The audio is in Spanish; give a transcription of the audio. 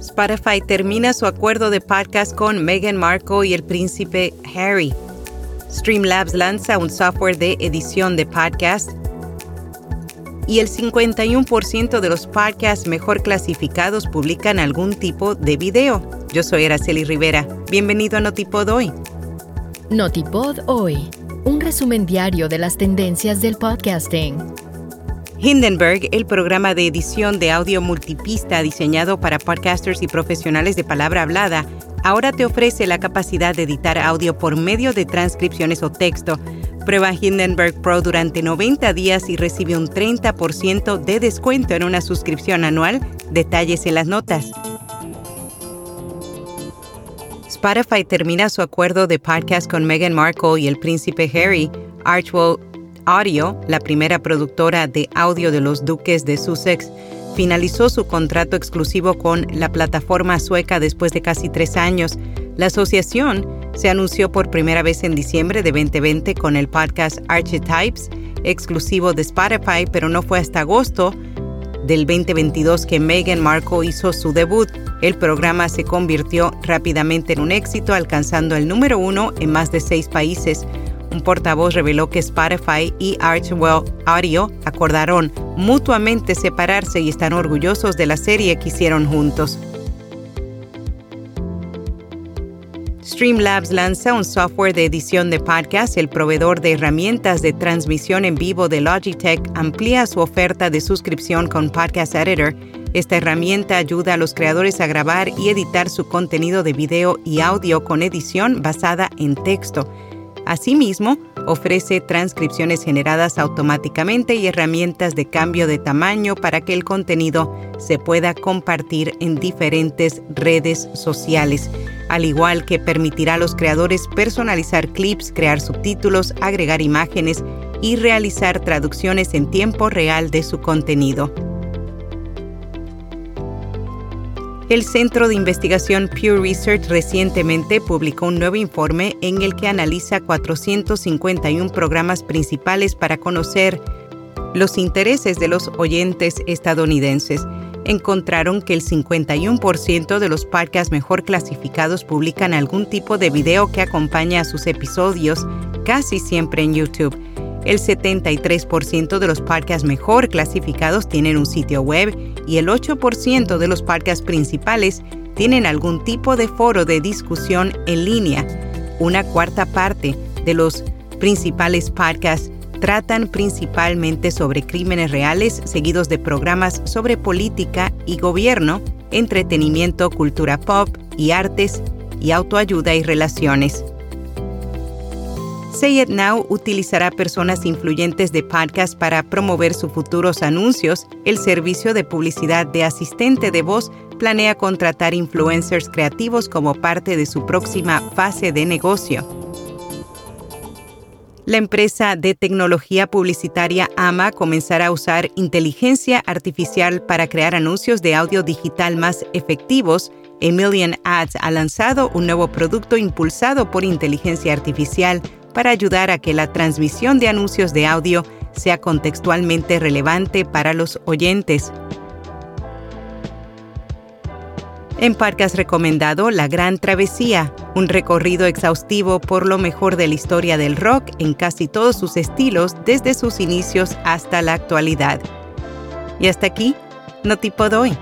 Spotify termina su acuerdo de podcast con Meghan Markle y el príncipe Harry. Streamlabs lanza un software de edición de podcast. Y el 51% de los podcasts mejor clasificados publican algún tipo de video. Yo soy Araceli Rivera. Bienvenido a Notipod Hoy. Notipod Hoy, un resumen diario de las tendencias del podcasting. Hindenburg, el programa de edición de audio multipista diseñado para podcasters y profesionales de palabra hablada, ahora te ofrece la capacidad de editar audio por medio de transcripciones o texto. Prueba Hindenburg Pro durante 90 días y recibe un 30% de descuento en una suscripción anual. Detalles en las notas. Spotify termina su acuerdo de podcast con Meghan Markle y el príncipe Harry. Archwell Audio, la primera productora de audio de los duques de Sussex, finalizó su contrato exclusivo con la plataforma sueca después de casi tres años. La asociación se anunció por primera vez en diciembre de 2020 con el podcast Archetypes, exclusivo de Spotify, pero no fue hasta agosto del 2022 que Meghan Markle hizo su debut. El programa se convirtió rápidamente en un éxito, alcanzando el número uno en más de seis países. Un portavoz reveló que Spotify y Archwell Audio acordaron mutuamente separarse y están orgullosos de la serie que hicieron juntos. Streamlabs lanza un software de edición de podcast. El proveedor de herramientas de transmisión en vivo de Logitech amplía su oferta de suscripción con Podcast Editor. Esta herramienta ayuda a los creadores a grabar y editar su contenido de video y audio con edición basada en texto. Asimismo, ofrece transcripciones generadas automáticamente y herramientas de cambio de tamaño para que el contenido se pueda compartir en diferentes redes sociales, al igual que permitirá a los creadores personalizar clips, crear subtítulos, agregar imágenes y realizar traducciones en tiempo real de su contenido. El Centro de Investigación Pew Research recientemente publicó un nuevo informe en el que analiza 451 programas principales para conocer los intereses de los oyentes estadounidenses. Encontraron que el 51% de los podcasts mejor clasificados publican algún tipo de video que acompaña a sus episodios, casi siempre en YouTube el 73% de los podcasts mejor clasificados tienen un sitio web y el 8% de los podcasts principales tienen algún tipo de foro de discusión en línea. Una cuarta parte de los principales podcasts tratan principalmente sobre crímenes reales, seguidos de programas sobre política y gobierno, entretenimiento, cultura pop y artes y autoayuda y relaciones. Say It Now utilizará personas influyentes de podcast para promover sus futuros anuncios. El servicio de publicidad de asistente de voz planea contratar influencers creativos como parte de su próxima fase de negocio. La empresa de tecnología publicitaria AMA comenzará a usar inteligencia artificial para crear anuncios de audio digital más efectivos. Emilian Ads ha lanzado un nuevo producto impulsado por inteligencia artificial para ayudar a que la transmisión de anuncios de audio sea contextualmente relevante para los oyentes. En Parque recomendado La Gran Travesía, un recorrido exhaustivo por lo mejor de la historia del rock en casi todos sus estilos desde sus inicios hasta la actualidad. Y hasta aquí, no tipo doy.